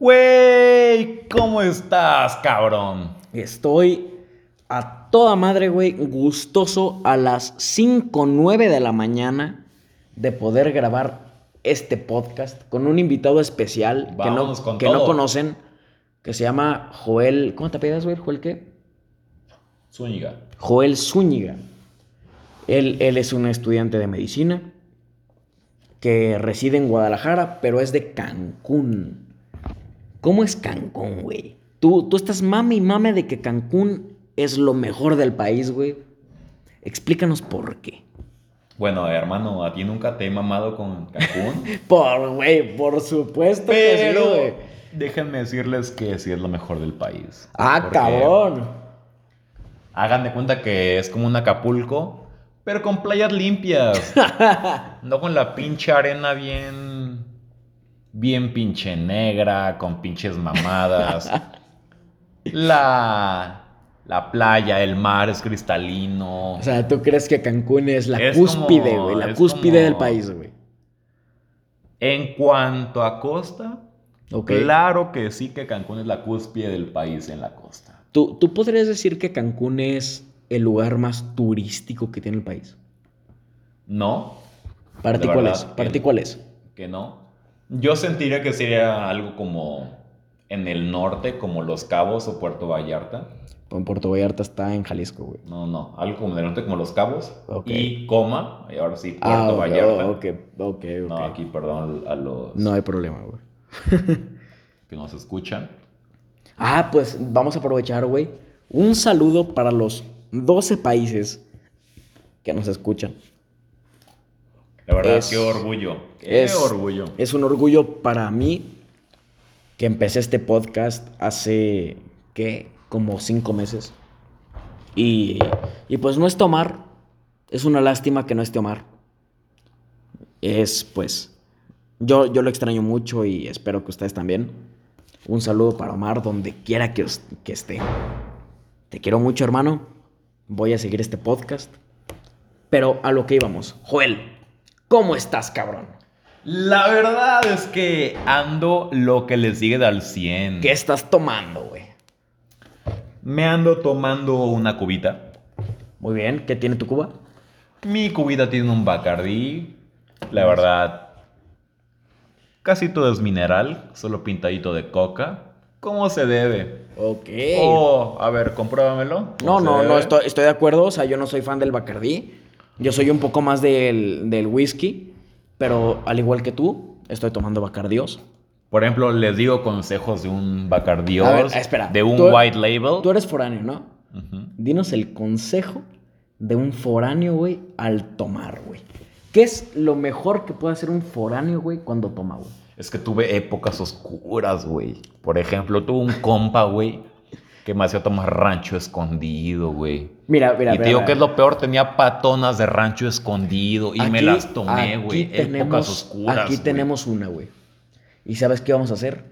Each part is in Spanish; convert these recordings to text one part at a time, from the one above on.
Güey, ¿cómo estás, cabrón? Estoy a toda madre, güey, gustoso a las 5.09 de la mañana de poder grabar este podcast con un invitado especial que, no, que no conocen, que se llama Joel... ¿Cómo te apellidas, güey? ¿Joel qué? Zúñiga. Joel Zúñiga. Él, él es un estudiante de medicina que reside en Guadalajara, pero es de Cancún. ¿Cómo es Cancún, güey? Tú, tú estás mame y mame de que Cancún es lo mejor del país, güey. Explícanos por qué. Bueno, hermano, a ti nunca te he mamado con Cancún. Por, güey, por supuesto que sí, pero güey. déjenme decirles que sí es lo mejor del país. Ah, cabrón. Hagan de cuenta que es como un Acapulco, pero con playas limpias. no con la pinche arena bien. Bien pinche negra, con pinches mamadas. La. La playa, el mar es cristalino. O sea, ¿tú crees que Cancún es la Es cúspide, güey? La cúspide como- del país, güey. En cuanto a costa, claro que sí que Cancún es la cúspide del país en la costa. ¿Tú, ¿Tú podrías decir que Cancún es el lugar más turístico que tiene el país? No, ¿Para ti cuál es? ¿Para ti cuál es? que no. Yo sentiría que sería algo como en el norte, como Los Cabos o Puerto Vallarta. En Puerto Vallarta está en Jalisco, güey. No, no, algo como en el norte, como Los Cabos. Ok. Y coma, y ahora sí, Puerto Ah, ok, Vallarta. ok, ok, ok. No, aquí, perdón, a los No hay problema, güey. que nos escuchan. Ah, pues vamos a aprovechar, güey. Un saludo para los 12 países que nos escuchan. La verdad, Es- qué orgullo. Qué es- orgullo. Es un orgullo para mí que empecé este podcast hace, ¿qué? Como cinco meses. Y, y pues no esté Omar. Es una lástima que no esté Omar. Es pues, yo, yo lo extraño mucho y espero que ustedes también. Un saludo para Omar donde quiera que, que esté. Te quiero mucho, hermano. Voy a seguir este podcast. Pero a lo que íbamos. Joel, ¿cómo estás, cabrón? La verdad es que ando lo que le sigue al 100. ¿Qué estás tomando, güey? Me ando tomando una cubita. Muy bien, ¿qué tiene tu cuba? Mi cubita tiene un Bacardí. La verdad, casi todo es mineral, solo pintadito de coca. ¿Cómo se debe? Ok. Oh, a ver, compruébamelo. no, ¿Cómo se no, no, estoy, estoy de acuerdo. O sea, yo no soy fan del Bacardí. Yo soy un poco más del, del whisky. Pero al igual que tú, estoy tomando Bacardios. Por ejemplo, les digo consejos de un Bacardios, A ver, espera. de un Tú- White Label. Tú eres foráneo, ¿no? Dinos el consejo de un foráneo, güey, al tomar, güey. ¿Qué es lo mejor que puede hacer un foráneo, güey, cuando toma, güey? Es que tuve épocas oscuras, güey. Por ejemplo, tuve un compa, güey, que me hacía tomar rancho escondido, güey. Mira, mira, y te mira, digo mira. que es lo peor, tenía patonas de rancho escondido y me las tomé, güey. Épocas oscuras. Aquí tenemos una, güey. ¿Y sabes qué vamos a hacer?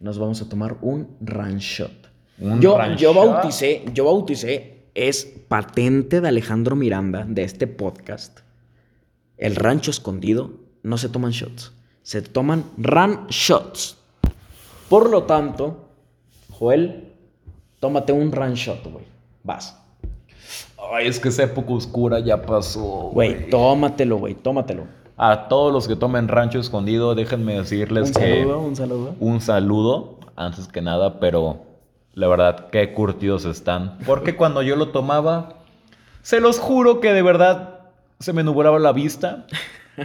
Nos vamos a tomar un ranchot. Un yo, ranchot. yo bauticé, yo bauticé, es patente de Alejandro Miranda de este podcast. El rancho escondido no se toman shots, se toman ran shots. Por lo tanto, Joel, tómate un ran shot, güey. Vas. Ay, es que esa época oscura ya pasó. Güey, tómatelo, güey, tómatelo. A todos los que tomen rancho escondido, déjenme decirles Un que. saludo, un saludo. un saludo, antes que nada, pero la verdad, qué curtidos están. Porque cuando yo lo tomaba, se los juro que de verdad se me nublaba la vista.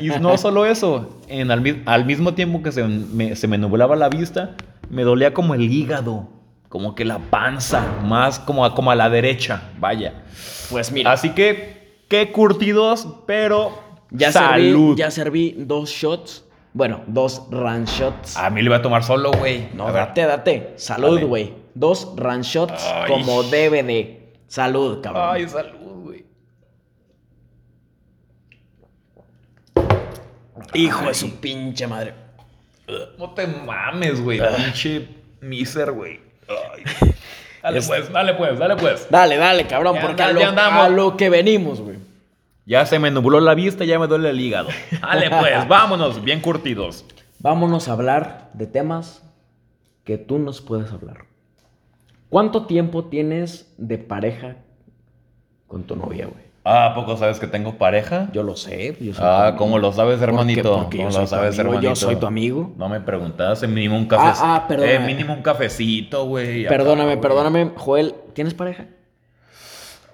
Y no solo eso, en al mismo tiempo que se me, se me nublaba la vista, me dolía como el hígado, como que la panza, más como a, como a la derecha, vaya. Pues mira. Así que, qué curtidos, pero Ya salud. serví, ya serví dos shots. Bueno, dos run shots. A mí lo iba a tomar solo, güey. no, date, date. Salud, güey. Dos run shots Ay. como debe de. Salud, cabrón. Ay, salud, güey. Hijo de su pinche madre. No te mames, güey. Pinche miser, güey. Ay. Dale Es- pues, dale pues, dale pues. Dale, dale, cabrón, Ya porque anda- a, lo, ya andamos. a lo que venimos, güey. Ya se me nubló la vista, ya me duele el hígado. Dale pues, vámonos, bien curtidos. Vámonos a hablar de temas que tú nos puedes hablar. ¿Cuánto tiempo tienes de pareja con tu novia, güey? Ah, ¿a poco sabes que tengo pareja? Yo lo sé. Yo soy Ah, ¿cómo lo sabes, hermanito? Porque, porque ¿Cómo yo lo sabes, amigo, hermanito? Yo soy tu amigo. No me preguntaste, mínimo un café. Ah, ah, perdóname. Eh, mínimo un cafecito, güey. acá, Perdóname, perdóname. Joel, ¿tienes pareja?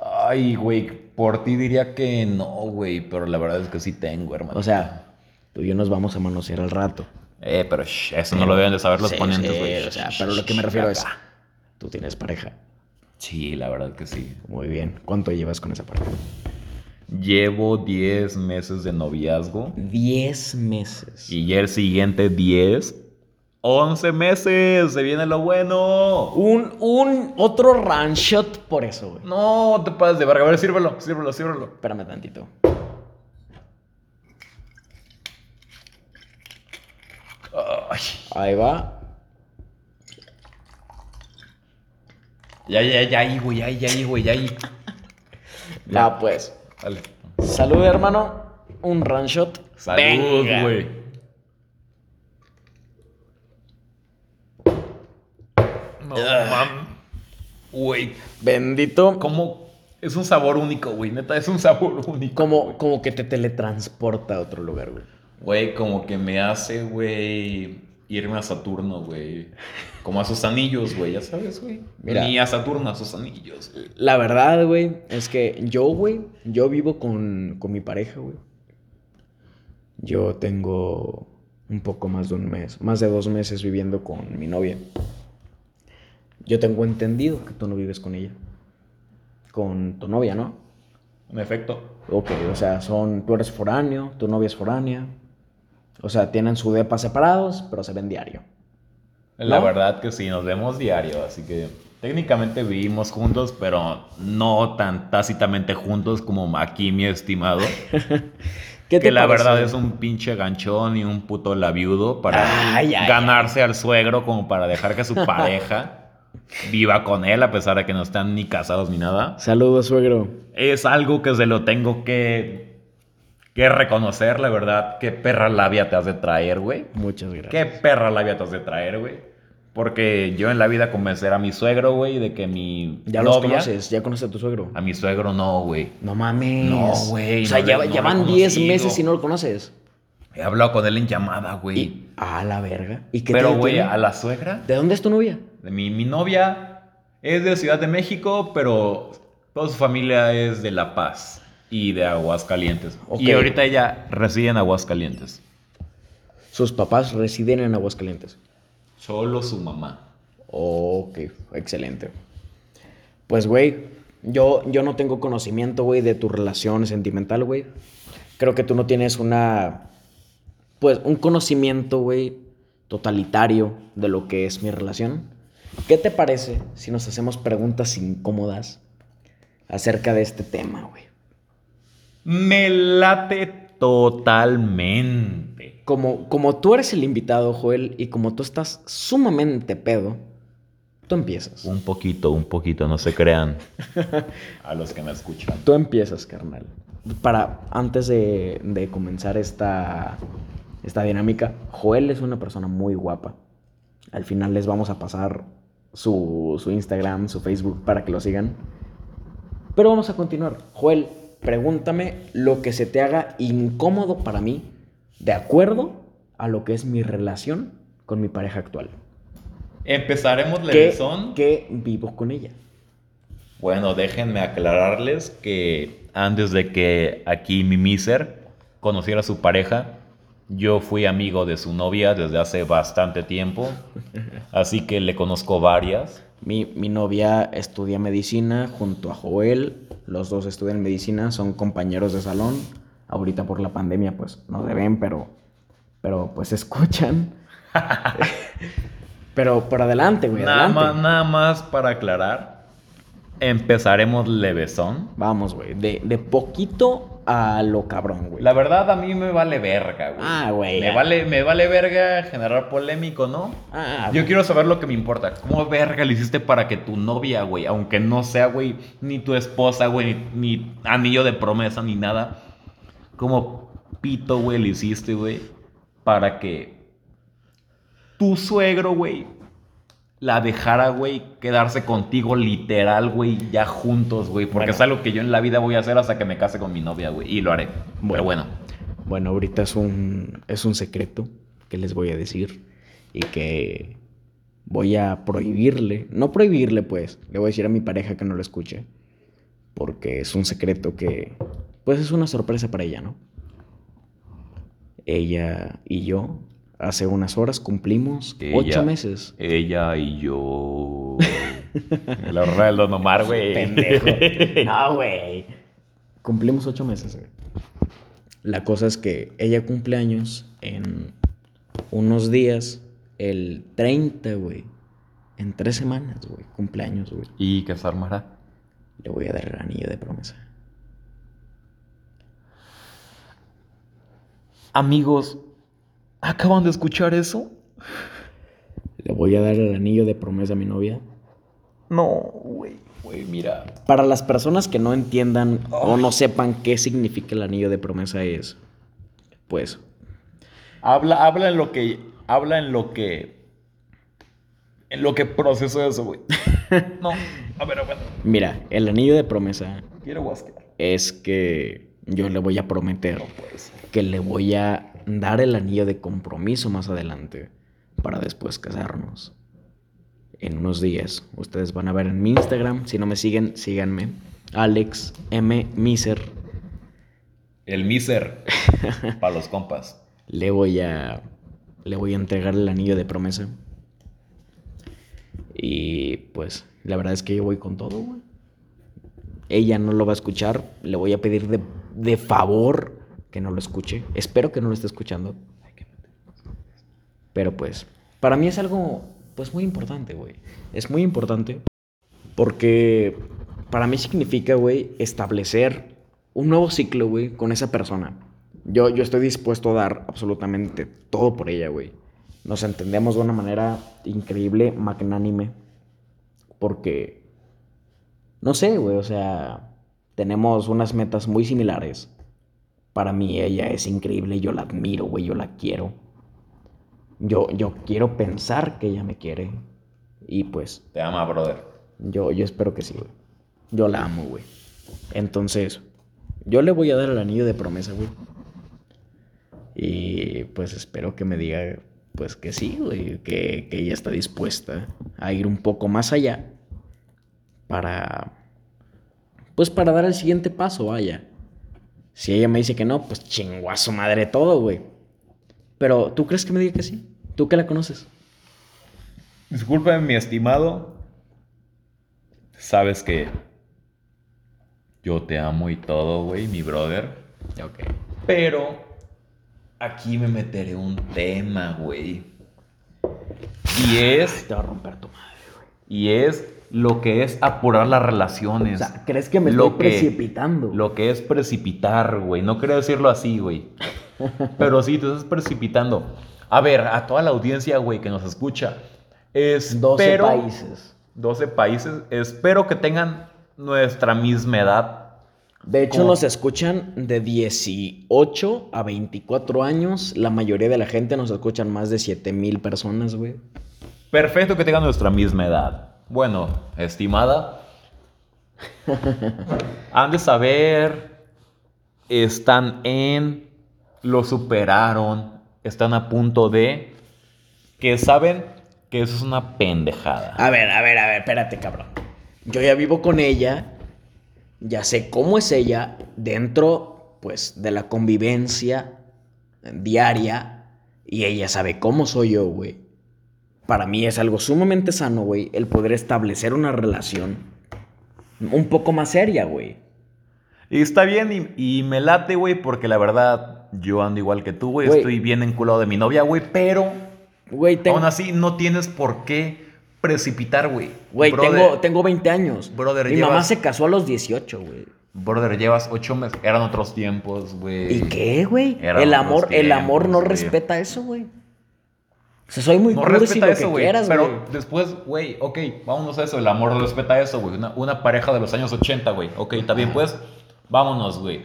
Ay, güey, por ti diría que no, güey, pero la verdad es que sí tengo, hermano. O sea, tú y yo nos vamos a manosear al rato. Eh, pero shh, eso no lo deben de saber los Sí, ponentes, sí, güey. o sea, pero lo que me refiero es, Acá. tú tienes pareja. Sí, la verdad que sí. Muy bien. ¿Cuánto llevas con esa pareja? Llevo 10 meses de noviazgo. Diez meses. Y ya el siguiente 10. 11 meses. Se viene lo bueno. Un, un otro run shot por eso, güey. No te pases de verga. A ver, sírvelo, sírvelo, sírvelo. Espérame tantito. Ay, Ahí va. Ya, ya, ya, ahí, güey, ya, ahí, ya, ahí, güey, ya, ahí. Ya, pues. Dale. Salud, hermano. Un run shot. Salud, Venga. güey. No, mam. Güey, Bendito. ¿cómo? Es un sabor único, güey. Neta, es un sabor único. Como, como que te teletransporta a otro lugar, güey. Güey, como que me hace, güey, irme a Saturno, güey. Como a sus anillos, güey, ya sabes, güey. Ni a Saturno, a sus anillos, güey. La verdad, güey, es que yo, güey, yo vivo con, con mi pareja, güey. Yo tengo un poco más de un mes, más de dos meses viviendo con mi novia. Yo tengo entendido que tú no vives con ella. Con tu novia, ¿no? En efecto. Ok, o sea, son, tú eres foráneo, tu novia es foránea. O sea, tienen su depa separados, pero se ven diario. La verdad que sí, nos vemos diario, así que técnicamente vivimos juntos, pero no tan tácitamente juntos como aquí mi estimado. ¿Qué que la parece? verdad es un pinche ganchón y un puto labiudo para Ay, ay, ganarse al suegro como para dejar que su pareja viva con él a pesar de que no están ni casados ni nada. Saludos, suegro. Es algo que se lo tengo que, que reconocer, la verdad. Qué perra labia te has de traer, güey. Muchas gracias. Qué perra labia te has de traer, güey. Porque yo en la vida convencer a mi suegro, güey, de que mi Ya los novia... conoces, ya conoces a tu suegro. A mi suegro no, güey. No mames. No, güey, O sea, no ya, no van 10 conocido. meses y no lo conoces. He hablado con él en llamada, güey. A la verga. ¿Y qué Pero, güey, a la suegra ¿De dónde es tu novia? de mi, mi novia es de Ciudad de México, pero toda su familia es de La Paz y de Aguascalientes. Ok. Y ahorita ella reside en Aguascalientes. Sus papás residen en Aguascalientes. Solo su mamá. Ok, excelente. Pues, güey, yo, yo no tengo conocimiento, güey, de tu relación sentimental, güey. Creo que tú no tienes una, pues, un conocimiento, güey, totalitario de lo que es mi relación. ¿Qué te parece si nos hacemos preguntas incómodas acerca de este tema, güey? Me late totalmente. Como, como tú eres el invitado, Joel, y como tú estás sumamente pedo, tú empiezas. Un poquito, un poquito, no se crean. A los que me escuchan. Tú empiezas, carnal. Para, antes de, de comenzar esta, esta dinámica, Joel es una persona muy guapa. Al final les vamos a pasar su, su Instagram, su Facebook para que lo sigan. Pero vamos a continuar. Joel, pregúntame lo que se te haga incómodo para mí, de acuerdo a lo que es mi relación con mi pareja actual. Empezaremos Que, levesón. que vivo con ella. Bueno, déjenme aclararles que antes de que aquí mi miser conociera a su pareja, yo fui amigo de su novia desde hace bastante tiempo, así que le conozco varias. Mi, mi novia estudia medicina junto a Joel. Los dos estudian medicina, son compañeros de salón. Ahorita por la pandemia, pues no se ven, pero, pero pues escuchan. pero por adelante, güey, Nada adelante. más, nada más para aclarar, empezaremos levesón. Vamos, güey, de, de poquito a lo cabrón, güey. La verdad a mí me vale verga, güey. Ah, güey, Me vale, me vale verga generar polémico, ¿no? Ah, Yo quiero saber lo que me importa. ¿Cómo verga le hiciste para que tu novia, güey, aunque no sea, güey, ni tu esposa, güey, ni, ni anillo de promesa, ni nada, ¿cómo pito, güey, le hiciste, güey, para que tu suegro, güey, la dejara, güey, quedarse contigo literal, güey, ya juntos, güey. Porque Bueno. es algo que yo en la vida voy a hacer hasta que me case con mi novia, güey. Y lo haré. Pero bueno. Bueno, ahorita es un, es un secreto que les voy a decir y que voy a prohibirle, no prohibirle pues, le voy a decir a mi pareja que no lo escuche, porque es un secreto que, pues es una sorpresa para ella, ¿no? Ella y yo hace unas horas cumplimos Ella- ocho meses. Ella y yo. La horror del Don Omar, güey. Pendejo. No, güey. Cumplimos ocho meses, güey. La cosa es que ella cumple años en unos días, el 30, güey. En tres semanas, güey. Cumpleaños, güey. ¿Y qué se armará? Le voy a dar el anillo de promesa. Amigos, ¿acaban de escuchar eso? Le voy a dar el anillo de promesa a mi novia. No, güey. Güey, mira. Para las personas que no entiendan o no sepan qué significa el anillo de promesa es, pues, Habla, habla en lo que. Habla en lo que. En lo que procesó eso, güey. No. A ver, bueno. mira, el anillo de promesa Quiero guasquear. es que yo le voy a prometer que le voy a dar el anillo de compromiso más adelante para después casarnos. En unos días. Ustedes van a ver en mi Instagram. Si no me siguen, síganme. Alex M. Miser. El miser. Para los compas. Le voy a. Le voy a entregar el anillo de promesa. Y pues, la verdad es que yo voy con todo, güey. Ella no lo va a escuchar. Le voy a pedir de, de favor que no lo escuche. Espero que no lo esté escuchando. Pero pues, para mí es algo, pues muy importante, güey. Es muy importante porque para mí significa, güey, establecer un nuevo ciclo, güey, con esa persona. Yo, yo estoy dispuesto a dar absolutamente todo por ella, güey. Nos entendemos de una manera increíble, magnánime. Porque, no sé, güey, o sea, tenemos unas metas muy similares. Para mí ella es increíble, yo la admiro, güey, yo la quiero. Yo, yo quiero pensar que ella me quiere. Y pues, Te ama, brother. yo, yo espero que sí, güey. Yo la amo, güey. Entonces, yo le voy a dar el anillo de promesa, güey. Y pues espero que me diga, pues que sí, güey. Que, que ella está dispuesta a ir un poco más allá. Para, pues para dar el siguiente paso, vaya. Si ella me dice que no, pues chingo a su madre todo, güey. Pero, ¿tú crees que me diga que sí? ¿Tú que la conoces? Discúlpame, mi estimado. Sabes que. Yo te amo y todo, güey, mi brother. Ok. Pero. Aquí me meteré un tema, güey. Y es. Te va a romper tu madre, güey. Y es lo que es apurar las O relaciones. sea, ¿crees que me Lo estoy que- precipitando? Lo que es precipitar, güey. No quería decirlo así, güey. Pero sí, te estás precipitando. A ver, a toda la audiencia, güey, que nos escucha. Espero, 12 países. 12 países. Espero que tengan nuestra misma edad. De hecho, ¿Cómo? nos escuchan de 18 a 24 años. La mayoría de la gente nos escuchan más de 7 mil personas, güey. Perfecto que tengan nuestra misma edad. Bueno, estimada. Han de saber. Están en. Lo superaron. Están a punto de. Que saben que eso es una pendejada. A ver, a ver, a ver, espérate, cabrón. Yo ya vivo con ella. Ya sé cómo es ella dentro, pues, de la convivencia diaria. Y ella sabe cómo soy yo, güey. Para mí es algo sumamente sano, güey, el poder establecer una relación un poco más seria, güey. Y está bien y, y me late, güey, porque la verdad yo ando igual que tú, güey. Estoy bien enculado de mi novia, güey, pero Güey, tengo, aún así no tienes por qué precipitar, güey. güey, tengo, tengo 20 años. Brother, Mi mamá llevas- se casó a los 18, güey. Brother, llevas ocho meses. Eran otros tiempos, güey. ¿Y qué, güey? El amor, el amor no respeta eso, güey. O sea, soy muy No cursi respeta lo eso, que güey. quieras, Pero después, güey, ok, vámonos a eso. El amor respeta eso, güey. Una, una pareja de los años 80, güey. Ok, está bien, pues. Vámonos, güey.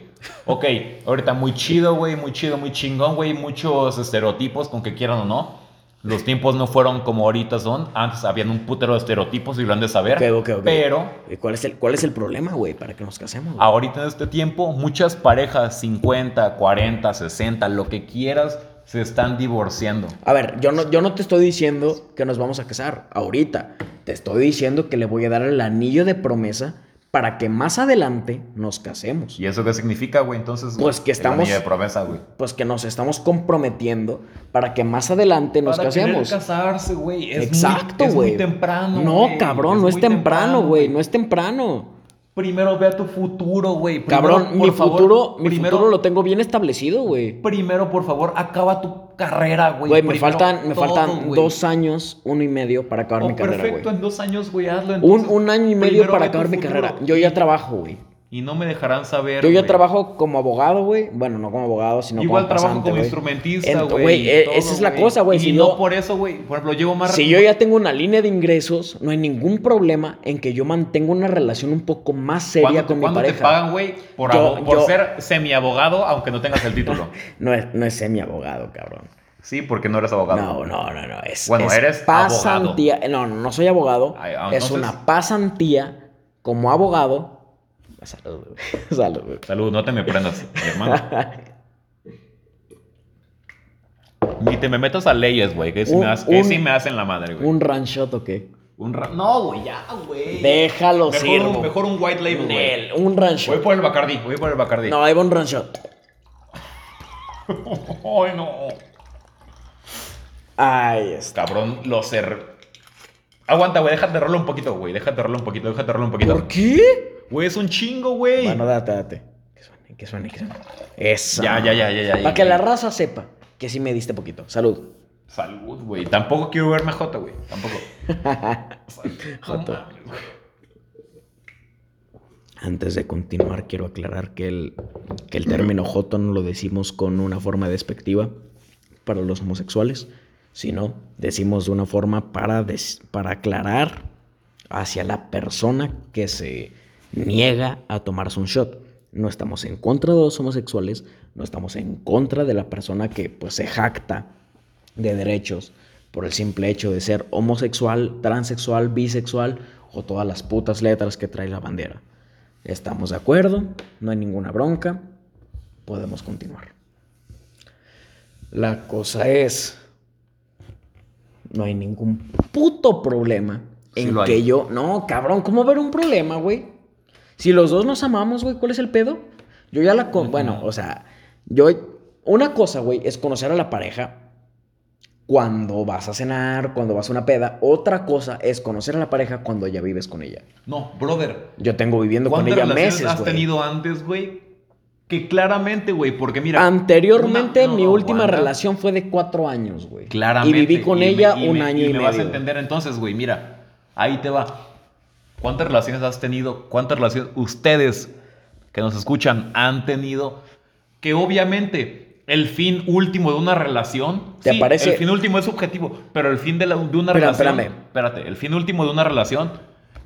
Ok, ahorita muy chido, güey. Muy chido, muy chingón, güey. Muchos estereotipos con que quieran o no. Los tiempos no fueron como ahorita son. Antes habían un putero de estereotipos y lo han de saber. Ok, ok, ok. Pero ¿Y ¿Cuál es el, cuál es el problema, güey, para que nos casemos? güey? ahorita en este tiempo, muchas parejas, 50, 40, 60, lo que quieras, se están divorciando. A ver, yo no, yo no te estoy diciendo que nos vamos a casar ahorita. Te estoy diciendo que le voy a dar el anillo de promesa para que más adelante nos casemos. ¿Y eso qué significa, güey? Entonces, Pues güey, que el estamos- anillo de promesa, güey. Pues que nos estamos comprometiendo para que más adelante nos Para casemos. casarse, güey. Es Exacto, es muy güey. temprano. No, güey. cabrón, no es temprano, güey. No es temprano. Primero ve a tu futuro, güey. Cabrón, mi favor, futuro, mi primero, futuro lo tengo bien establecido, güey. Primero, por favor, acaba tu carrera, güey. Güey, me faltan, me todo, faltan dos años, uno y medio para acabar Oh, mi carrera, perfecto, en dos años, güey, hazlo. Un, entonces, un año y medio para acabar mi futuro. carrera. Yo ya trabajo, güey. Y no me dejarán saber. Yo ya güey. trabajo como abogado, güey. Bueno, no como abogado, sino Igual como trabajo pasante, como instrumentista, Ent- güey. eh, todo, esa es la cosa, güey. Y Si no yo- por eso, güey. Por ejemplo, llevo más. Si yo ya tengo una línea de ingresos, no hay ningún problema en que yo mantenga una relación un poco más seria ¿Cuándo, con mi pareja. te pagan, güey? Por, Yo- por yo- ser semiabogado, aunque no tengas el título. No es, no es semi abogado, cabrón. sí, porque no eres abogado. No, no, no, no. Es, Bueno, es eres pasantía. No, no, no soy abogado. Ay, es una pasantía como abogado. Salud, güey. Salud, güey. Salud, no te me prendas, mi hermano. Ni te me metas a leyes, güey, que Un- me, has- que un- sí me hacen la madre, güey. ¿Un ranchot o qué? Un ra- No, güey, ya, güey. Déjalo, mejor sirvo. Un, mejor un white label, güey. Un ranchot. Voy por el Bacardi, voy por el Bacardi. No, ahí va un ranchot. Ay, no. Ahí está. Cabrón, lo cer... Aguanta, güey, déjate rolar un poquito, güey. Déjate rolar un poquito, déjate rolar un poquito. ¿Por qué? Güey, es un chingo, güey. Bueno, date, date. Que suene, que suene, que suene. Eso. Ya, ya, ya, ya, ya, Para que la raza sepa que sí me diste poquito. Salud. Salud, güey. Tampoco quiero verme Jota, güey. Tampoco. Güey. Antes de continuar, quiero aclarar que el, que el término joto no lo decimos con una forma despectiva para los homosexuales, sino decimos de una forma para, des- para aclarar hacia la persona que se niega a tomarse un shot. No estamos en contra de los homosexuales, no estamos en contra de la persona que pues se jacta de derechos por el simple hecho de ser homosexual, transexual, bisexual o todas las putas letras que trae la bandera. Estamos de acuerdo, no hay ninguna bronca, podemos continuar. La cosa es, no hay ningún puto problema en que yo, no, cabrón, ¿cómo ver un problema, güey? Si los dos nos amamos, güey, ¿cuál es el pedo? Yo ya la, con... bueno, o sea, yo, una cosa, güey, es conocer a la pareja cuando vas a cenar, cuando vas a una peda. Otra cosa es conocer a la pareja cuando ya vives con ella. No, brother. Yo tengo viviendo con ¿Cuántas ella relaciones meses, has tenido antes, güey? Que claramente, güey, porque mira. Anteriormente, una- no, mi no, última relación fue de cuatro años, güey. Claramente. Y viví con ella y un me- año y, me medio. vas a entender entonces, güey. Mira, ahí te va. ¿Cuántas relaciones has tenido? ¿Cuántas relaciones ustedes que nos escuchan han tenido? Que obviamente el fin último de una relación. ¿Te sí, parece? El fin último es subjetivo, pero el fin de, la- de una relación. espérame. Espérate, el fin último de una relación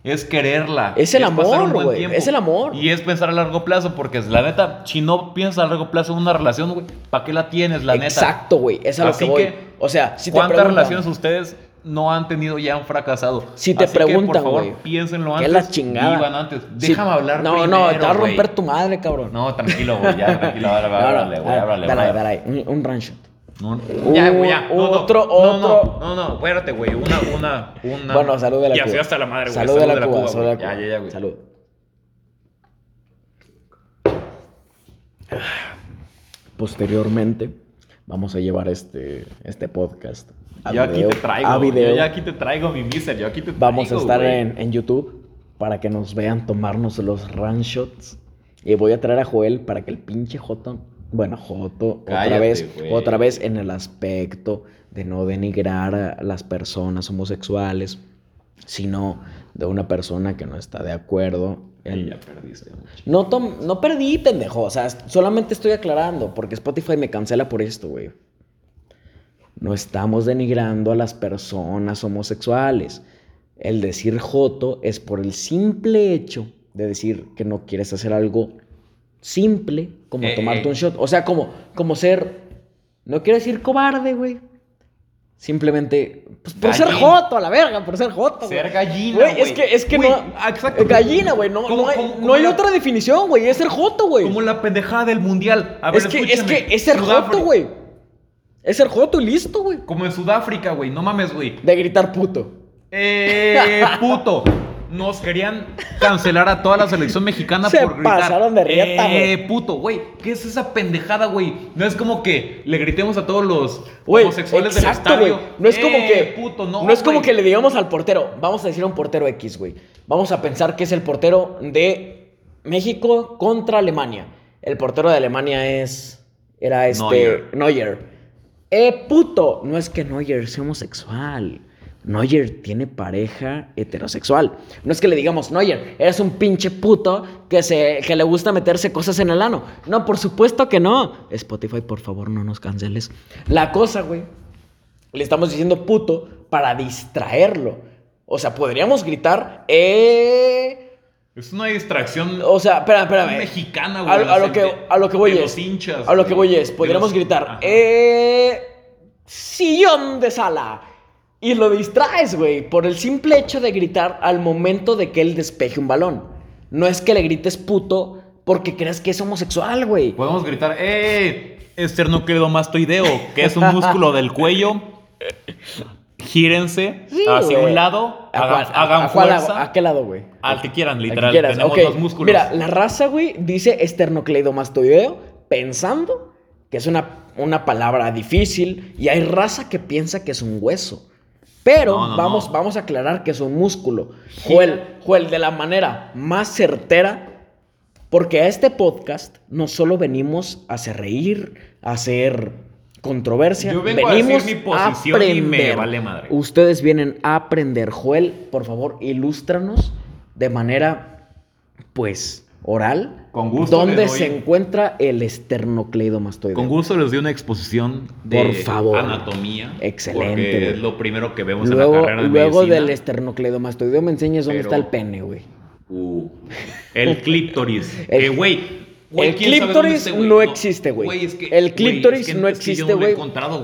es quererla. Es el pasar amor, güey, es el amor. Y es pensar a largo plazo, porque la neta, si no piensas a largo plazo en una relación, güey, ¿para qué la tienes, la neta? Exacto, güey. Es a lo Así que voy. que, o sea, si te ¿Cuántas preguntan, relaciones ustedes no han tenido y han fracasado? Si te Así que, preguntan, por favor, piénsenlo ¿Qué antes. es la chingada? Vivan antes. Si- Déjame hablar No, primero, no, te va a romper tu madre, cabrón. No, tranquilo, güey, ya, tranquilo, háblale, güey, háblale, Dale, dale, un, un rancho. No, ya, güey, ya. No, Otro, no, otro. No, no, no, espérate, güey. Una, una, una. Bueno, salud de la Ya, Cuba. estoy hasta la madre, güey. Salud de la Cuba, salud de la. Cuba. Ya, ya, ya, güey. Salud. Posteriormente, vamos a llevar este, este podcast a Yo aquí te traigo. a video. Yo ya aquí te traigo mi miser. Yo aquí te traigo. Vamos a estar en, en YouTube para que nos vean tomarnos los run shots. Y voy a traer a Joel para que el pinche Joto, bueno, Joto, otra Cállate, vez, güey. otra vez en el aspecto de no denigrar a las personas homosexuales, sino de una persona que no está de acuerdo Y ya perdiste mucho. no, no perdí, pendejo. O sea, solamente estoy aclarando porque Spotify me cancela por esto, güey. No estamos denigrando a las personas homosexuales. El decir joto es por el simple hecho de decir que no quieres hacer algo simple como Eh, tomarte eh. un shot. O sea, como, como ser... No quiero decir cobarde, güey. Simplemente, pues por ser joto, a la verga, por ser joto. Ser gallina, Güey, es que, es que no. exacto. Gallina, güey. No, ¿Cómo- no hay, cómo- no hay la- otra definición, güey. Es ser joto, güey. Como la pendejada del mundial. A ver, Es que, es que es ser joto, güey. Es ser joto listo, güey. Como en Sudáfrica, güey. No mames, güey. De gritar puto. Eh, puto. Nos querían cancelar a toda la selección mexicana Se por gritar. pasaron de riata, Eh, güey. puto, güey. ¿Qué es esa pendejada, güey? No es como que le gritemos a todos los Güey, homosexuales exacto, del estadio. güey. No es como Eh, que. puto, no. no es como güey. que le digamos al portero. Vamos a decir a un portero X, güey. Vamos a pensar que es el portero de México contra Alemania. El portero de Alemania es. Era este. Neuer. Neuer. Eh, puto. No es que Neuer sea homosexual. Neuer tiene pareja heterosexual. No es que le digamos, Neuer, eres un pinche puto que, se, que le gusta meterse cosas en el ano. No, por supuesto que no. Spotify, por favor, no nos canceles. La cosa, güey, le estamos diciendo puto para distraerlo. O sea, podríamos gritar, eh... Es una distracción O sea, espera, espérame. mexicana, A, güey. a lo que, a lo que voy de es. los hinchas. a lo que voy es, podríamos los- gritar, Ajá. eh... Sillón de sala. Y lo distraes, güey, por el simple hecho de gritar al momento de que él despeje un balón. No es que le grites puto porque creas que es homosexual, güey. Podemos gritar, ¡eh! Esternocleidomastoideo, que es un músculo del cuello. Gírense Sí, hacia güey. un lado, ¿A hagan, a- hagan a fuerza. ¿A qué lado, güey? Al que quieran, Al que literal. quieras. Tenemos Ok, los músculos. Mira, la raza, güey, dice esternocleidomastoideo pensando que es una, una palabra difícil y hay raza que piensa que es un hueso. Pero No, no, vamos, no. vamos a aclarar que es un músculo. Joel, Joel, de la manera más certera, porque a este podcast no solo venimos a hacer reír, a hacer controversia, Yo vengo a venimos decir mi posición y me aprender. vale madre. Ustedes vienen a aprender. Joel, por favor, ilústranos de manera, pues, oral. Con gusto ¿Dónde doy- se encuentra el esternocleidomastoideo? Con gusto les doy una exposición de Por favor. anatomía. Excelente, Porque es lo primero que vemos en Luego, la carrera de luego medicina. del esternocleidomastoideo me enseñas dónde Pero- está el pene, güey. Uh, el clítoris. El- que, güey. El ¿quién sabe dónde clítoris no existe, güey. es que- el clítoris es que- no existe, güey.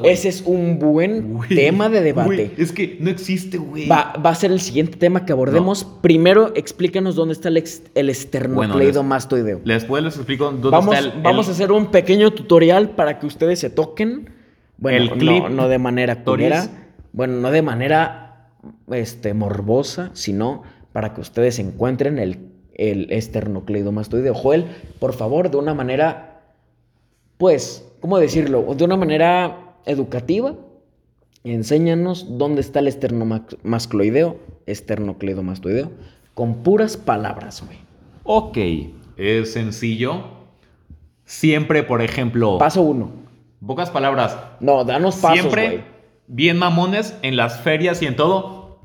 Ese es un buen tema de debate. es que no existe, güey. Va, va a ser el siguiente tema que abordemos. Primero, explícanos dónde está el, ex- el esternocleidomastoideo. Después les explico dónde Vamos, está el. vamos a hacer un pequeño tutorial para que ustedes se toquen. Bueno, El clip- no, de manera culera. Bueno, no de manera este, morbosa, sino para que ustedes encuentren el, el esternocleidomastoideo. Joel, por favor, de una manera, pues, ¿cómo decirlo? De una manera educativa, enséñanos dónde está el esternomascloideo, esternocleidomastoideo, con puras palabras, güey. Ok. Es sencillo. Siempre, por ejemplo. Paso uno. Pocas palabras. No, danos pasos, siempre bien mamones en las ferias y en todo.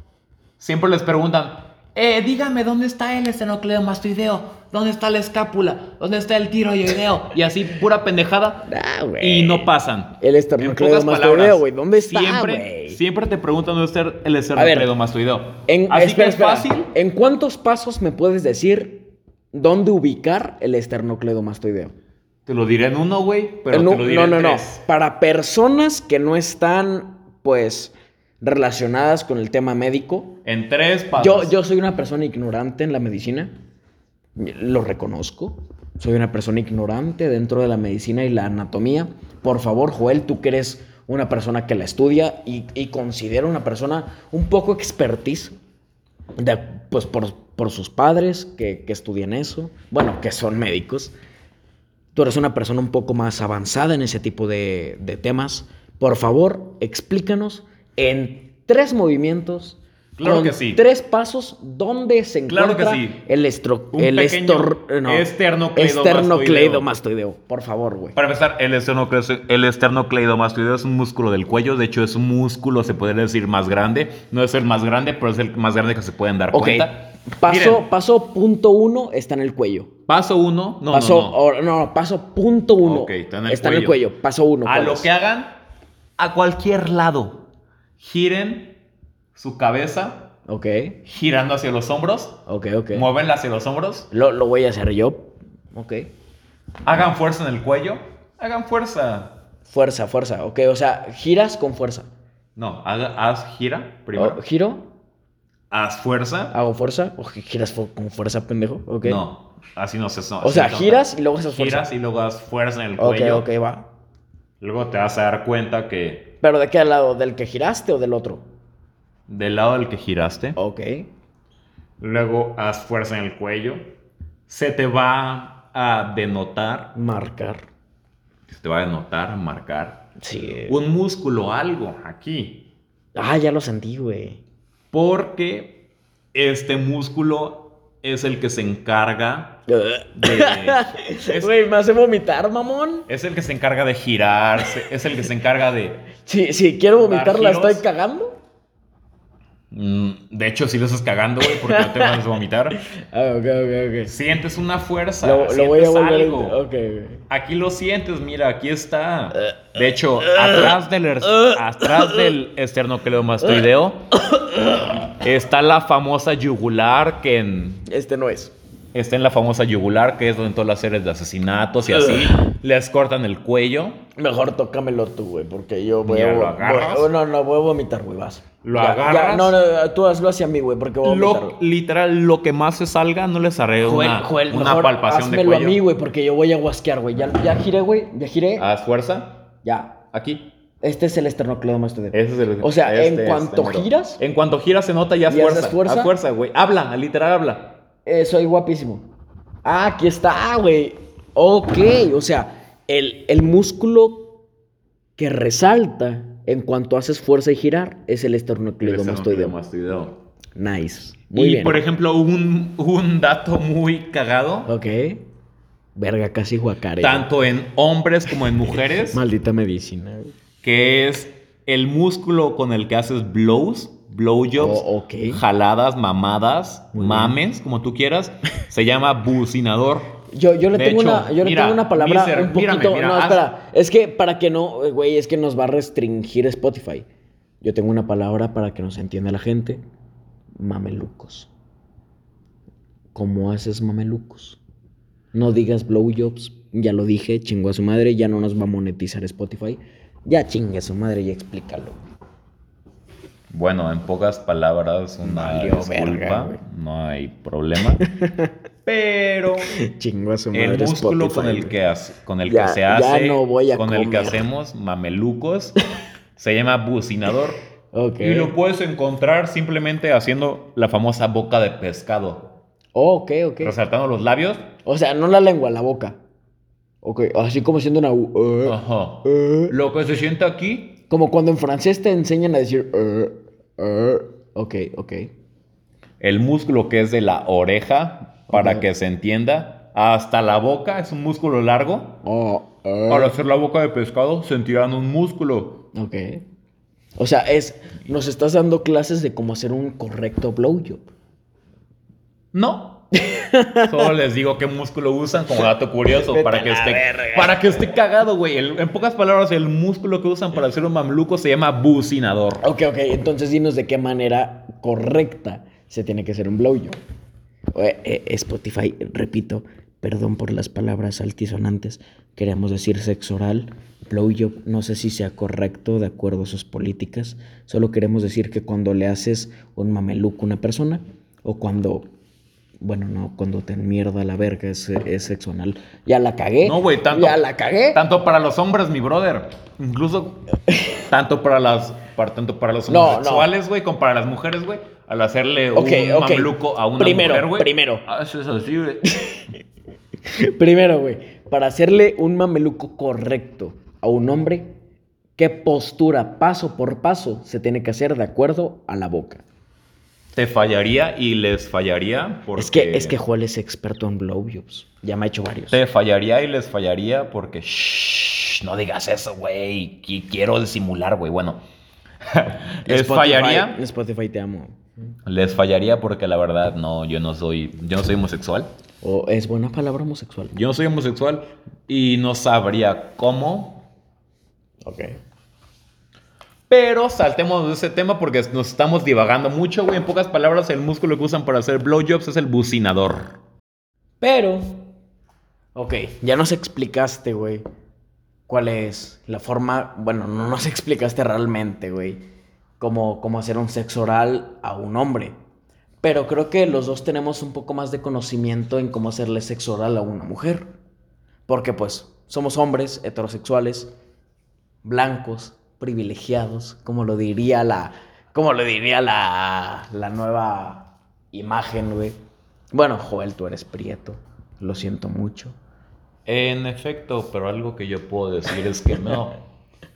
Siempre les preguntan, eh, dígame dónde está el esternocleidomastoideo, dónde está la escápula, dónde está el tiroideo y así pura pendejada Ah, y no pasan. El esternocleidomastoideo, güey. ¿Dónde está, Siempre, siempre te preguntan dónde está el esternocleidomastoideo. En, Así espera, que es espera. fácil. ¿En cuántos pasos me puedes decir dónde ubicar el esternocleidomastoideo? Te lo diré en uno, güey, pero En un- te lo diré no, no, en no. Para personas que no están, pues, relacionadas con el tema médico. En tres pasos. Yo, yo soy una persona ignorante en la medicina. Lo reconozco. Soy una persona ignorante dentro de la medicina y la anatomía. Por favor, Joel, tú que eres una persona que la estudia y, y considero una persona un poco expertise, de- pues por, por sus padres que, que estudian eso, bueno, que son médicos. Tú eres una persona un poco más avanzada en ese tipo de, de temas. Por favor, explícanos en tres movimientos, Claro con que sí. tres pasos, dónde se Claro encuentra que sí. el, estro, el estor- no, esternocleidomastoideo. esternocleidomastoideo. Por favor, güey. Para empezar, el, el esternocleidomastoideo es un músculo del cuello. De hecho, es un músculo, se podría decir, más grande. No es el más grande, pero es el más grande que se pueden dar Ok. cuenta. Paso, Miren, paso punto uno está en el cuello. paso uno. No, paso, no, no. paso punto uno Ok, está en el está en el cuello. Paso uno. A ¿cuál lo es? que hagan, a cualquier lado. Giren su cabeza, Ok, girando hacia los hombros. ok, ok. Muévenla hacia los hombros. Lo, lo voy a hacer yo. Ok. Hagan fuerza en el cuello. Hagan fuerza. Fuerza, fuerza. Ok, o sea, giras con fuerza. No, haga- haz gira primero. Oh, ¿Giro? Haz fuerza. ¿Hago fuerza? ¿O gi- giras con fuerza, pendejo? Ok. No, así no se no, O sea, giras y luego haces fuerza. Giras y luego haz fuerza en el Ok, cuello. ok, va. Luego te vas a dar cuenta que ¿Pero de qué lado? ¿Del que giraste o del otro? del lado del que giraste, Ok. luego haz fuerza en el cuello. Se te va a denotar, Marcar. se te va a denotar, marcar Sí. un músculo, algo aquí. Ah, ya lo sentí, güey. Porque este músculo es el que se encarga de... Güey, me hace vomitar, mamón. es el que se encarga de girarse, es el que se encarga de... Si, si quiero vomitar, la giros. estoy cagando. Mm, De hecho, si lo estás cagando, güey, porque no te vas a vomitar. Ah, ok, ok, ok. Sientes una fuerza, Lo, lo voy a sientes volver algo. a... Aquí lo sientes, mira, aquí está. De hecho, atrás del, er- atrás del esternocleidomastoideo está la famosa yugular que en, Este no es. está en la famosa yugular que es donde todas las series de asesinatos y así les cortan el cuello. Mejor tócamelo tú, güey, porque yo voy a... lo voy- no, no, voy a vomitar, güey, vas. Lo Ya, agarras. ya, no, no, tú hazlo hacia mí, güey, porque voy a Lo, literal, lo que más se salga no les haré Joel, una, Joel, una mejor palpación de cuello. a mí, güey, porque yo voy a guasquear, güey. Ya, ya giré, güey, ya giré. Haz fuerza. Ya. Aquí. Este es el esternocleidomastoideo. Ese es el- O sea, este en es cuanto giras, En cuanto giras se nota y haz ¿Y haces fuerza. fuerza? Haz fuerza, güey. Habla, literal habla. eh, soy guapísimo. Ah, aquí está, güey. Ok, o sea, el, el músculo que resalta en cuanto haces fuerza y girar es el esternocleidomastoideo. Nice. Muy y bien. por ejemplo, un, un dato muy cagado, Ok. Verga, casi guacare. tanto en hombres como en mujeres, Maldita medicina. que es el músculo con el que haces blows, blowjobs, Oh, jaladas, mamadas, Muy bien. mames, como tú quieras, se llama bucinador. Yo, yo le De tengo hecho, una, yo le mira, tengo una palabra un poquito. mírame, mira, no, haz- espera. Es que para que no, eh, güey, es que nos va a restringir Spotify. Yo tengo una palabra para que nos entienda la gente. Mamelucos. ¿Cómo haces mamelucos? No digas blowjobs. Ya lo dije, chingó a su madre. Ya no nos va a monetizar Spotify. Ya chingue a su madre y explícalo. Bueno, en pocas palabras, una Valió disculpa, verga, no hay problema. Pero el músculo con Spotify, el que, con el Ya- que se hace, no con el que hacemos mamelucos, se llama bucinador. Ok. Y lo puedes encontrar simplemente haciendo la famosa boca de pescado. Oh, ok, ok. Resaltando los labios. O sea, no la lengua, la boca. Ok, así como siendo una U. eh, Ajá. eh. Lo que se siente aquí, Como cuando en francés te enseñan a decir. eh. Ok, ok. el músculo que es de la oreja, para que se entienda, hasta la boca es un músculo largo. Oh, eh. Para hacer la boca de pescado sentirán un músculo. Ok. O sea, es. Nos estás dando clases de cómo hacer un correcto blowjob. No. Solo les digo qué músculo usan como dato curioso para que esté para que esté cagado, güey. El- En pocas palabras, el músculo que usan para hacer un mamluco se llama bucinador. Ok, ok. Entonces dinos de qué manera correcta se tiene que hacer un blowjob. Eh, Spotify, repito, perdón por las palabras altisonantes. Queremos decir sexo oral, blowjob. No sé si sea correcto de acuerdo a sus políticas. Solo queremos decir que cuando le haces un mameluco a una persona o cuando. Bueno, no, cuando te mierda la verga es, es sexo anal. Ya la cagué. No, güey, tanto- Ya la cagué. Tanto para los hombres, mi brother. Incluso tanto para las para, tanto para los No, no. homosexuales, güey, como para las mujeres, güey. Al hacerle Ok, un ok. mamluco a una Primero, mujer, güey. primero. Ah, eso es así, güey. Primero, güey, para hacerle un mameluco correcto a un hombre, ¿qué postura paso por paso se tiene que hacer de acuerdo a la boca? Te fallaría y les fallaría porque... Es que, es que Joel es experto en blowjobs. Ya me ha hecho varios. Te fallaría y les fallaría porque... Shh, no digas eso, güey. Qui- Quiero disimular, güey. Bueno. les Spotify- fallaría. Spotify te amo. Les fallaría porque la verdad no, yo no soy, yo no soy homosexual. O es buena palabra homosexual. Yo no soy homosexual y no sabría cómo. Ok. Pero saltemos de ese tema porque nos estamos divagando mucho, güey. En pocas palabras, el músculo que usan para hacer blowjobs es el bucinador. Pero. Ok, ya nos explicaste, güey. ¿Cuál es la forma? Bueno, no nos explicaste realmente, güey. como, como hacer un sexo oral a un hombre. Pero creo que los dos tenemos un poco más de conocimiento en cómo hacerle sexo oral a una mujer. Porque pues somos hombres heterosexuales, blancos, privilegiados, como lo diría la, como lo diría la, la nueva imagen, güey. Bueno, Joel, tú eres prieto. Lo siento mucho. En efecto, pero algo que yo puedo decir es que no.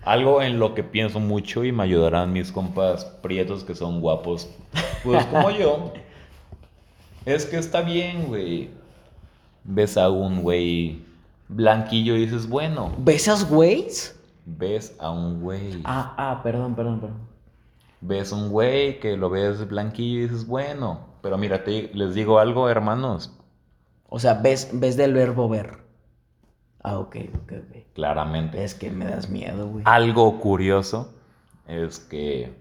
Algo en lo que pienso mucho y me ayudarán mis compas prietos que son guapos, pues como yo, es que está bien, güey. Ves a un güey blanquillo y dices, bueno. ¿Besas güeyes? Ves a un güey. Ah, ah, perdón, perdón, perdón. Ves un güey que lo ves blanquillo y dices, bueno. Pero mira, te- les digo algo, hermanos. O sea, ves, ves del verbo ver. Ah, ok, ok, ok. Claramente. Es que me das miedo, güey. Algo curioso es que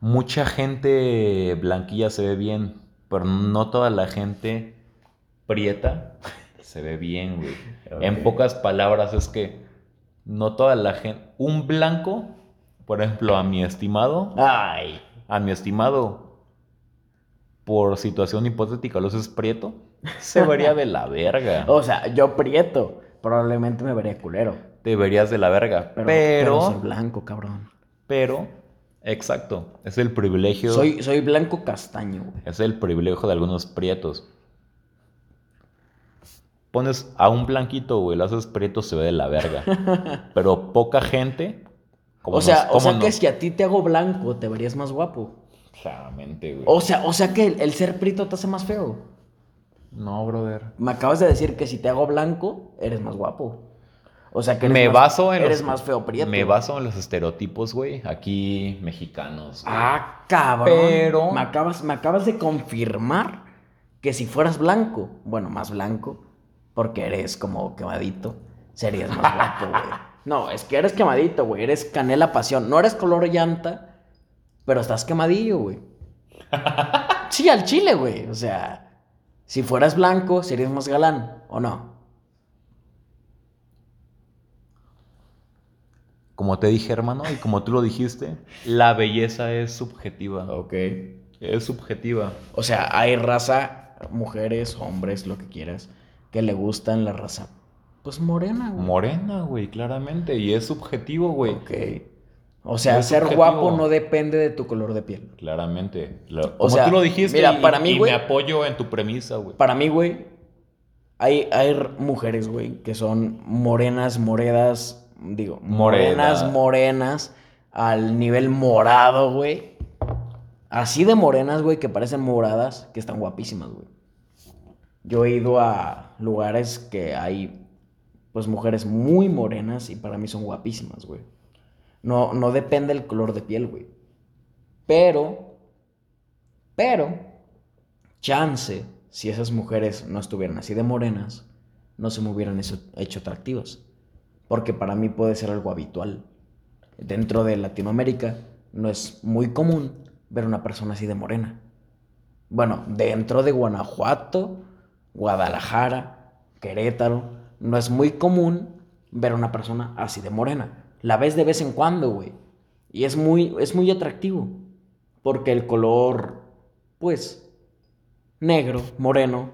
mucha gente blanquilla se ve bien, pero no toda la gente prieta se ve bien, güey. En pocas palabras es que no toda la gente... Un blanco, por ejemplo, a mi estimado, Ay. a mi estimado, por situación hipotética, los es prieto, se vería de la verga. O sea, yo prieto. Probablemente me vería culero. Te verías de la verga. Pero, Pero, pero soy blanco, cabrón. pero, exacto, es el privilegio. Soy, soy blanco castaño, güey. Es el privilegio de algunos prietos. Pones a un blanquito, güey, lo haces prieto, se ve de la verga. Pero poca gente. como O sea, nos- o sea que nos- si a ti te hago blanco, te verías más guapo. Claramente, güey. O sea, o sea que el, el ser prieto te hace más feo. No, brother. Me acabas de decir que si te hago blanco, eres más guapo. O sea que eres Me más, baso en eres los, más feo prieto. Me baso en los estereotipos, güey, aquí mexicanos. güey. Ah, cabrón. Pero- Me acabas, me acabas de confirmar que si fueras blanco, bueno, más blanco, porque eres como quemadito, serías más guapo, güey. No, es que eres quemadito, güey. Eres canela pasión. No eres color llanta, pero estás quemadillo, güey. Sí, al chile, güey. O sea, si fueras blanco, serías más galán, ¿o no? Como te dije, hermano, y como tú lo dijiste, la belleza es subjetiva. Ok. Es subjetiva. O sea, hay raza, mujeres, hombres, lo que quieras, que le gustan la raza, pues morena, güey. Morena, güey, claramente. Y es subjetivo, güey. Ok. O sea, ser subjetivo. guapo no depende de tu color de piel. Claramente. O como sea, tú lo dijiste, mira, y, para mí, y güey- me apoyo en tu premisa, güey. Para mí, güey, hay, hay mujeres, güey, que son morenas, moredas, digo, morenas, Moreda. morenas, al nivel morado, güey. Así de morenas, güey, que parecen moradas, que están guapísimas, güey. Yo he ido a lugares que hay, pues, mujeres muy morenas y para mí son guapísimas, güey. No, no depende el color de piel, güey. Pero, pero, chance, si esas mujeres no estuvieran así de morenas, no se me hubieran hecho, atractivas. Porque para mí puede ser algo habitual. Dentro de Latinoamérica no es muy común ver una persona así de morena. Bueno, dentro de Guanajuato, Guadalajara, Querétaro, no es muy común ver una persona así de morena. La ves de vez en cuando, güey. Y es muy, es muy atractivo. Porque el color, pues, negro, moreno.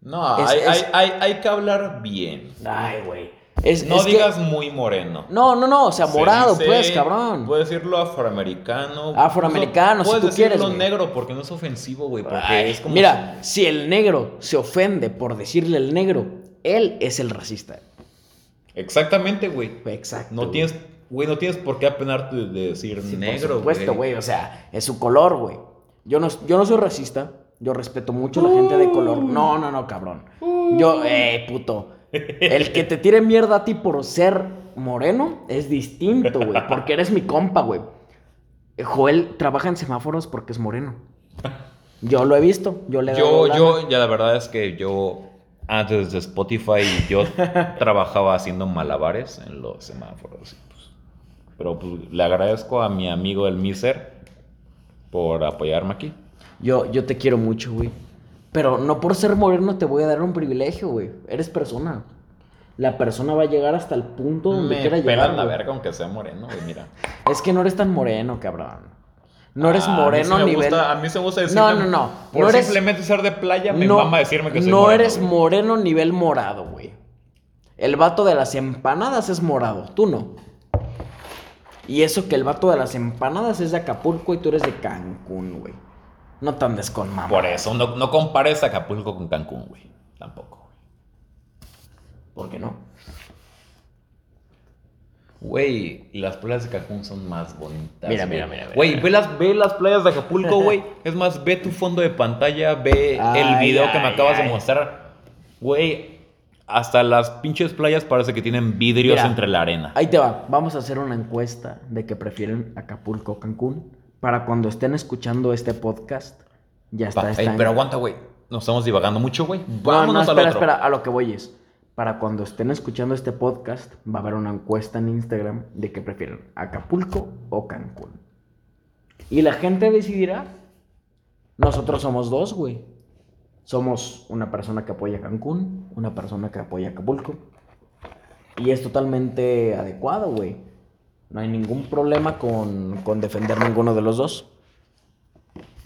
No, Es- hay, es- hay- hay- hay que hablar bien. Ay, güey. Es, No es que- digas muy moreno. No, no, no, o sea, Se morado, dice- pues, cabrón. Puedes decirlo afroamericano. Afroamericano, si tú decirlo quieres, güey. negro porque no es ofensivo, güey. Porque Ay, es como. Mira, si el negro se ofende por decirle el negro, él es el racista. Exactamente, güey. Exacto. No tienes, güey, no tienes por qué apenarte de decir Sí, negro, Por supuesto, güey. O sea, es su color, güey. Yo no, yo no soy racista. Yo respeto mucho a la gente de color. No, no, no, cabrón. Yo, eh, puto. El que te tire mierda a ti por ser moreno es distinto, güey. Porque eres mi compa, güey. Joel trabaja en semáforos porque es moreno. Yo lo he visto. Yo le he dado Yo, lana. yo, ya la verdad es que yo, antes de Spotify, yo trabajaba haciendo malabares en los semáforos. pues, pero pues, le agradezco a mi amigo el Miser por apoyarme aquí. Yo, yo te quiero mucho, güey. Pero no por ser moreno te voy a dar un privilegio, güey. Eres persona. La persona va a llegar hasta el punto donde Me quiera llegar. pelan la verga aunque sea moreno, güey, mira. Es que no eres tan moreno, cabrón. No eres Ah, moreno a a mí sí me nivel. gusta- a mí se me gusta decirme. No, no, no. Por No eres- simplemente ser de playa, me no, mama decirme que soy no moreno, eres güey. moreno nivel morado, güey. El vato de las empanadas es morado, tú no. Y eso que el vato de las empanadas es de Acapulco y tú eres de Cancún, güey. No te andes con mamá. Por eso, no, no compares Acapulco con Cancún, güey. Tampoco, güey. ¿Por qué no? Güey, las playas de Cancún son más bonitas. Mira, mira, mira, Güey, ve las, ve las playas de Acapulco, güey. Es más, ve tu fondo de pantalla, ve el Ay, video que me acabas ay. de mostrar. Güey, hasta las pinches playas parece que tienen vidrios Mira, entre la arena. Ahí te va. Vamos a hacer una encuesta de que prefieren Acapulco o Cancún. Para cuando estén escuchando este podcast, ya está. Ey, en- pero aguanta, güey. Nos estamos divagando mucho, güey. No, Vámonos no, al espera, otro. espera, a lo que voy es. Para cuando estén escuchando este podcast, va a haber una encuesta en Instagram de que prefieren Acapulco o Cancún. Y la gente decidirá. Nosotros somos dos, güey. Somos una persona que apoya Cancún, una persona que apoya Acapulco. Y es totalmente adecuado, güey. No hay ningún problema con, con defender ninguno de los dos.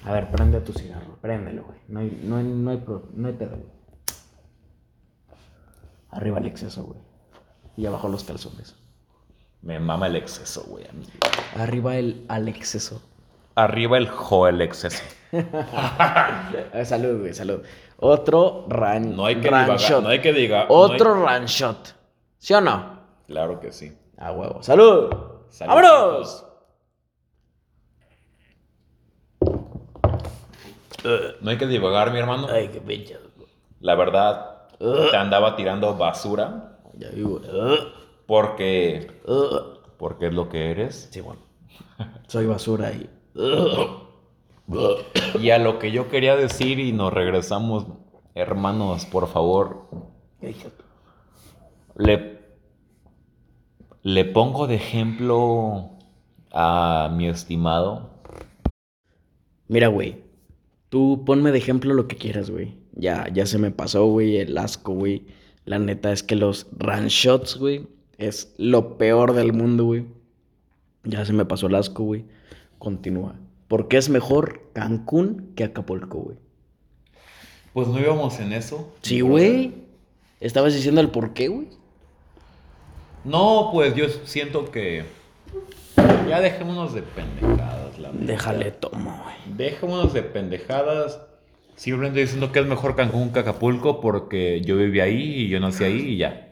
A ver, prende tu cigarro, préndelo, güey. No hay, no hay, no hay, pro- no hay pedo, güey. Arriba el exceso, güey. Y abajo los calzones. Me mama el exceso, güey. a mí. Arriba el al exceso. Arriba el jo, el exceso. Eh, salud, güey, salud. Otro ran, No hay que ran divagar, shot. no hay que diga- Otro no ran shot. ¿Sí o no? Claro que sí. A huevo. ¡Salud! Salud, ¡Vámonos! No hay que divagar, mi hermano. Ay, qué pinche. La verdad, Ugh. te andaba tirando basura Ya digo. uh, porque, porque es lo que eres. Sí, bueno. Soy basura y. Y a lo que yo quería decir y nos regresamos, hermanos, por favor, le, le pongo de ejemplo a mi estimado. Mira, güey. Tú ponme de ejemplo lo que quieras, güey. Ya, ya se me pasó, güey, el asco, güey. La neta es que los run shots, güey, es lo peor del mundo, güey. Ya se me pasó el asco, güey. Continúa. ¿Por qué es mejor Cancún que Acapulco, güey? Pues no íbamos en eso. Sí, güey. Estabas diciendo el por qué, güey. No, pues yo siento que ya dejémonos de pendejadas, la neta. Déjale tomo, güey. Dejémonos de pendejadas. Simplemente diciendo que es mejor Cancún que Acapulco porque yo viví ahí y yo nací ahí y ya.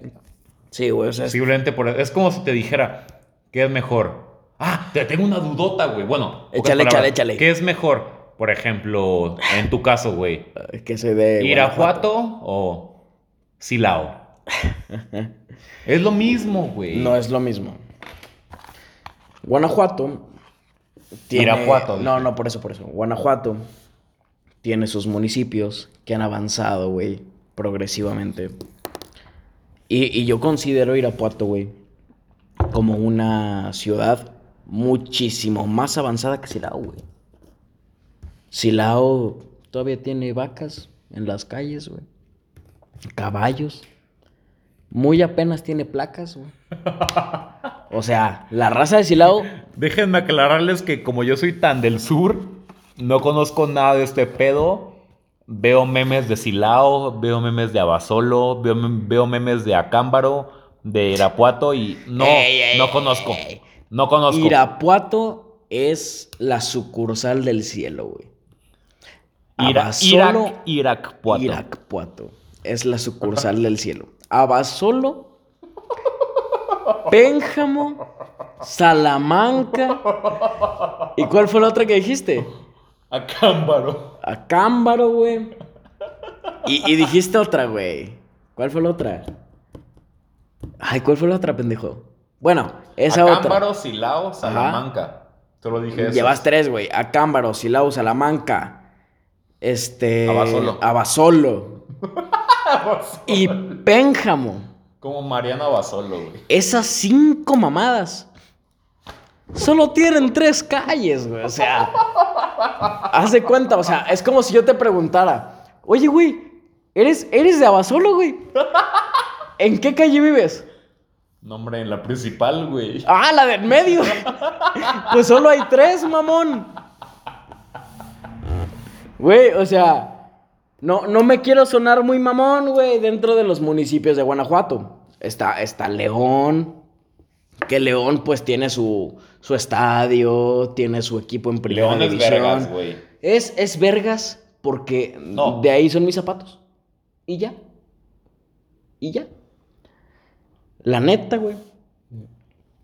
Sí, güey, o sea, Simplemente por... Es como si te dijera, ¿qué es mejor? Ah, te tengo una dudota, güey. Bueno, Échale, échale, échale. ¿Qué es mejor? Por ejemplo, en tu caso, güey. que soy de ¿Irapuato o Silao? Es lo mismo, güey. No es lo mismo. Guanajuato tiene... Irapuato, No, no, por eso, por eso. Guanajuato tiene sus municipios que han avanzado, güey, progresivamente. Y, y yo considero Irapuato, güey, como una ciudad muchísimo más avanzada que Silao, güey. Silao todavía tiene vacas en las calles, güey. Caballos. Muy apenas tiene placas, güey. O sea, la raza de Silao Déjenme aclararles que como yo soy tan del sur, no conozco nada de este pedo. Veo memes de Silao, veo memes de Abasolo, veo, veo memes de Acámbaro, de Irapuato y no, Ey, ey, no conozco. No conozco. Irapuato es la sucursal del cielo, güey. Ira- Abasolo, Irak, Irakpuato. Irakpuato es la sucursal del cielo. Abasolo, Pénjamo, Salamanca. ¿Y cuál fue la otra que dijiste? Acámbaro. Acámbaro, güey. Y, y dijiste otra, güey. ¿Cuál fue la otra? Ay, ¿cuál fue la otra, pendejo? Bueno, esa Acámbaro, otra. Silao, Salamanca. Solo dije eso. Llevas tres, güey. Acámbaro, Silao, Salamanca. Este. Abasolo. Abasolo. Y Pénjamo. Como Mariano Abasolo, güey. Esas cinco mamadas. Solo tienen tres calles, güey. O sea. haz de cuenta, o sea, es como si yo te preguntara. Oye, güey, ¿eres, eres de Abasolo, güey? ¿En qué calle vives? Nombre en la principal, güey. Ah, la del medio. pues solo hay tres, mamón. Güey, o sea, no, no me quiero sonar muy mamón, güey, dentro de los municipios de Guanajuato. Está, está León, que León pues tiene su, su estadio, tiene su equipo en primera León es vergas, güey. Es, es vergas porque No. de ahí son mis zapatos. Y ya. Y ya. La neta, güey.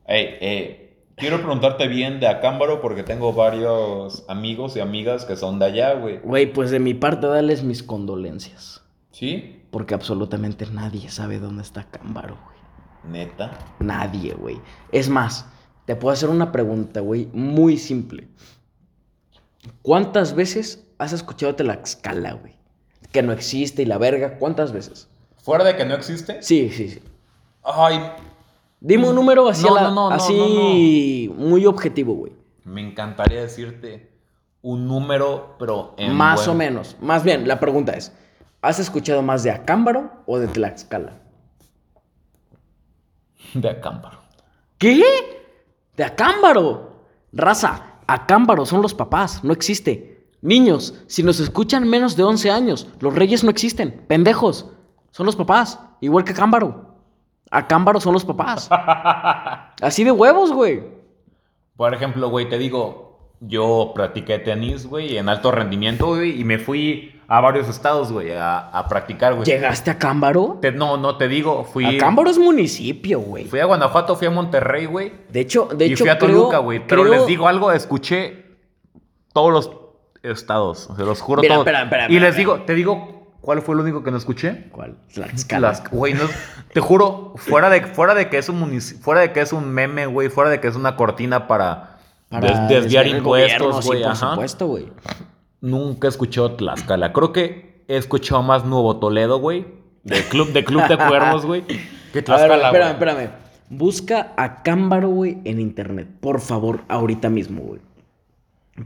Ey, eh, quiero preguntarte bien de Acámbaro porque tengo varios amigos y amigas que son de allá, güey. Güey, pues de mi parte, darles mis condolencias. ¿Sí? Porque absolutamente nadie sabe dónde está Cámbaro, güey. Neta. Nadie, güey. Es más, te puedo hacer una pregunta, güey, muy simple. ¿Cuántas veces has escuchado Tlaxcala, güey? Que no existe y la verga, ¿cuántas veces? ¿Fuera de que no existe? Sí, sí, sí. Ay, Dime un número así, No, a la- no, no, no, así muy objetivo, güey. me encantaría decirte un número, pero en Más buen- o menos. Más bien, la pregunta es, ¿has escuchado más de Acámbaro o de Tlaxcala? De Acámbaro. ¿Qué? De Acámbaro. Raza, Acámbaro son los papás, no existe. Niños, si nos escuchan menos de 11 años, los reyes no existen. Pendejos, son los papás, igual que Acámbaro. Acámbaro son los papás. Así de huevos, güey. Por ejemplo, güey, te digo, yo practiqué tenis, güey, en alto rendimiento, güey, y me fui a varios estados, güey, a, a practicar, güey. ¿Llegaste a Acámbaro? Te- no, no, te digo, fui, Acámbaro es municipio, güey. fui a Guanajuato, fui a Monterrey, güey, De hecho, de y hecho, fui a creo- Toluca, güey. Pero creo- les digo algo, escuché todos los estados, se los juro Mira, todos. espera, espera, y espera, les espera. digo, te digo, ¿cuál fue el único que no escuché? ¿Cuál? Tlaxcala. Las, güey, no, te juro, fuera de, fuera de que es un fuera de que es un meme, güey, fuera de que es una cortina para, des- desviar impuestos, gobierno, sí, güey, por ajá. supuesto, güey. Nunca he escuchado Tlaxcala. Creo que he escuchado más Nuevo Toledo, güey, de club de club de cuernos, güey, que A ver, Tlaxcala, espérame, güey. espérame. Busca a Cámbaro, güey, en internet. Por favor, ahorita mismo, güey.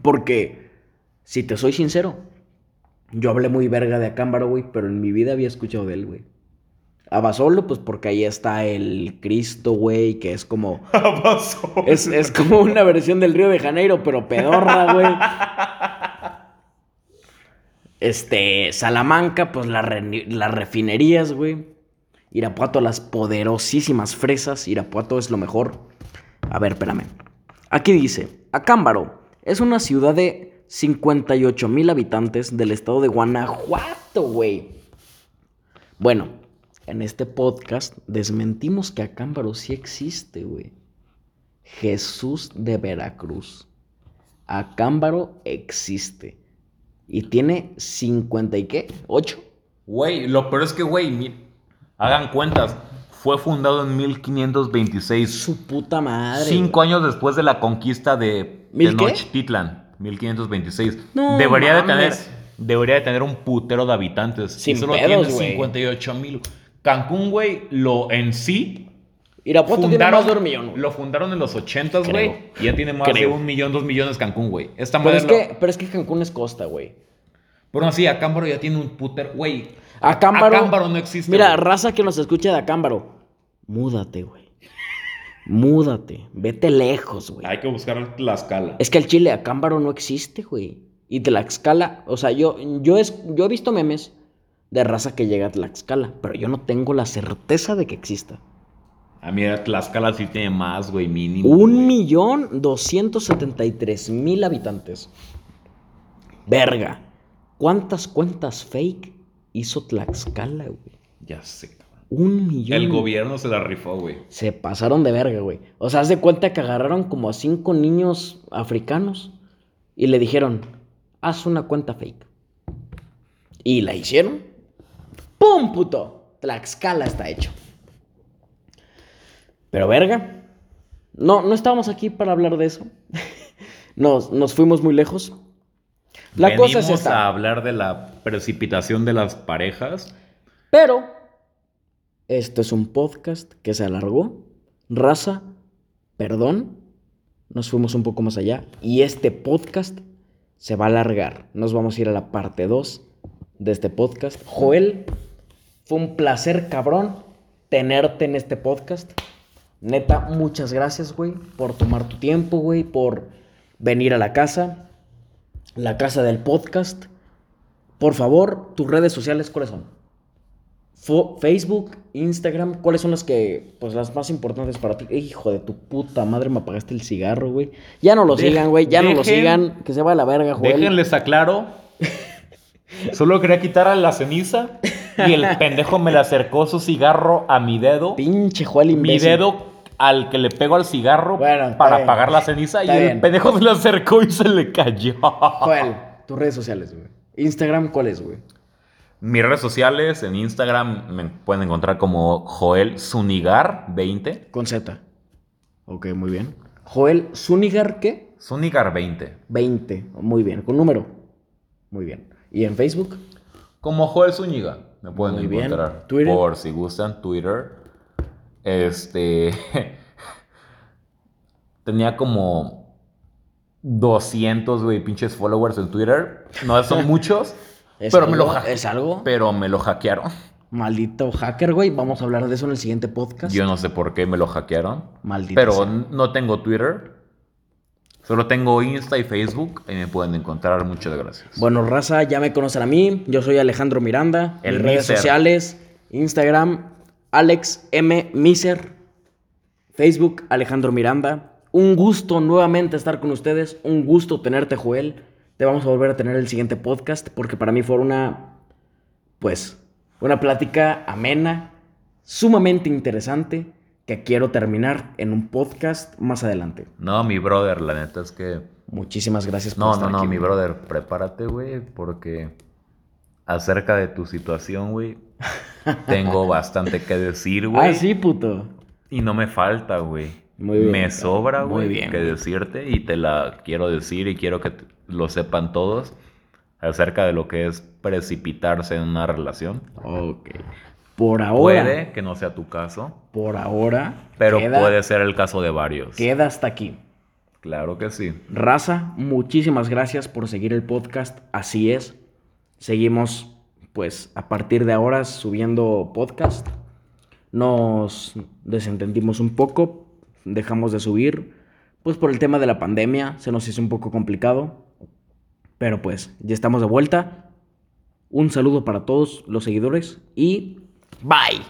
Porque, si te soy sincero, yo hablé muy verga de Acámbaro, güey, pero en mi vida había escuchado de él, güey. Abasolo, pues porque ahí está el Cristo, güey, que es como. Es, es como una versión del Río de Janeiro, pero pedorra, güey. Este, Salamanca, pues la re- las refinerías, güey. Irapuato, las poderosísimas fresas. Irapuato es lo mejor. A ver, espérame. Aquí dice, Acámbaro es una ciudad de 58 mil habitantes del estado de Guanajuato, güey. Bueno, en este podcast desmentimos que Acámbaro sí existe, güey. Jesús de Veracruz. Acámbaro existe. Y tiene 50 y qué? ¿8? Güey, lo peor es que, güey, hagan cuentas. Fue fundado en 1526. Su puta madre. Cinco años después de la conquista de. Tenochtitlan, 1526. No debería de tener debería de tener un putero de habitantes. Sin y solo pedos, tiene güey. 58 mil. Cancún, güey, lo en sí Irapuato tiene más de un millón. lo fundaron en los 80, güey. Y ya tiene más de un millón, dos millones Cancún, güey. Esta Pero es, lo- que, pero es que Cancún es costa, güey. Pero así, Acámbaro ya tiene un putero. Güey. Acámbaro. Acámbaro no existe. Mira, raza que nos escucha de Acámbaro. Múdate, güey. Múdate. Vete lejos, güey. Hay que buscar la escala. Es que el chile Acámbaro no existe, güey. Y Tlaxcala, o sea, yo, yo, es, yo he visto memes de raza que llega a Tlaxcala, pero yo no tengo la certeza de que exista. A mí Tlaxcala sí tiene más, güey, mínimo. Un millón doscientos setenta y tres mil habitantes. Verga. ¿Cuántas cuentas fake hizo Tlaxcala, güey? Ya sé. Un millón. El gobierno se la rifó, güey. Se pasaron de verga, güey. O sea, haz de cuenta que agarraron como a cinco niños africanos y le dijeron, haz una cuenta fake. Y la hicieron. ¡Pum, puto! Tlaxcala está hecho. Pero verga. No, no estábamos aquí para hablar de eso. Nos, nos fuimos muy lejos. La cosa es esta. a hablar de la precipitación de las parejas. Pero, esto es un podcast que se alargó. Raza, perdón, nos fuimos un poco más allá. Y este podcast se va a alargar. Nos vamos a ir a la parte 2 de este podcast. Joel, fue un placer, cabrón. tenerte en este podcast. Neta, muchas gracias, güey, por tomar tu tiempo, güey, por venir a la casa, la casa del podcast. Por favor, tus redes sociales, ¿cuáles son? Facebook, Instagram, ¿cuáles son las que, pues las más importantes para ti? Hijo de tu puta madre, me apagaste el cigarro, güey. Ya no lo Dej- sigan, güey, ya no lo sigan, que se va a la verga, Joel. Déjenles aclaro. Solo quería quitarle la ceniza y el pendejo me le acercó su cigarro a mi dedo. Pinche Joel Mi imbécil. dedo al que le pego al cigarro Bueno, para bien. apagar la ceniza y el pendejo se le acercó y se le cayó. Joel, tus redes sociales, güey. Instagram, ¿cuál es, güey? Mis redes sociales en Instagram me pueden encontrar como Joel Zunigar 20. Con Z. Ok, muy bien. Joel Zunigar, ¿qué? Zunigar 20. 20. Muy bien. Con número. Muy bien. ¿Y en Facebook? Como Joel Zúñiga me pueden Muy bien. encontrar. Twitter. Por si gustan, Twitter. Este. Tenía como 200, güey, pinches followers en Twitter. No son muchos, ¿Es pero me lo algo? ha- ¿Es algo? Pero me lo hackearon. Maldito hacker, güey. Vamos a hablar de eso en el siguiente podcast. Yo no sé por qué me lo hackearon. Maldito Pero sea. no tengo Twitter. Solo tengo Insta y Facebook. Ahí me pueden encontrar. Muchas gracias. Bueno, raza, ya me conocen a mí. Yo soy Alejandro Miranda. Mis redes sociales, Instagram, Alex M. Miser. Facebook, Alejandro Miranda. Un gusto nuevamente estar con ustedes. Un gusto tenerte, Joel. Te vamos a volver a tener el siguiente podcast porque para mí fue una, pues, una plática amena, sumamente interesante que quiero terminar en un podcast más adelante. No, mi brother, la neta es que. Muchísimas gracias por No, estar no, no, aquí, mi güey. brother, prepárate, güey, porque acerca de tu situación, güey, tengo bastante que decir, güey. Ah, sí, puto. Y no me falta, güey. Muy bien, Me sobra, güey, que decirte y te la quiero decir y quiero que lo sepan todos acerca de lo que es precipitarse en una relación. Ok. Por ahora. Puede que no sea tu caso, Por ahora. pero queda, puede ser el caso de varios. Queda hasta aquí. Claro que sí. Raza, muchísimas gracias por seguir el podcast. Así es. Seguimos, pues, a partir de ahora subiendo podcast. Nos desentendimos un poco. Dejamos de subir. Pues por el tema de la pandemia. Se nos hizo un poco complicado. Pero pues, ya estamos de vuelta. Un saludo para todos los seguidores. Y bye.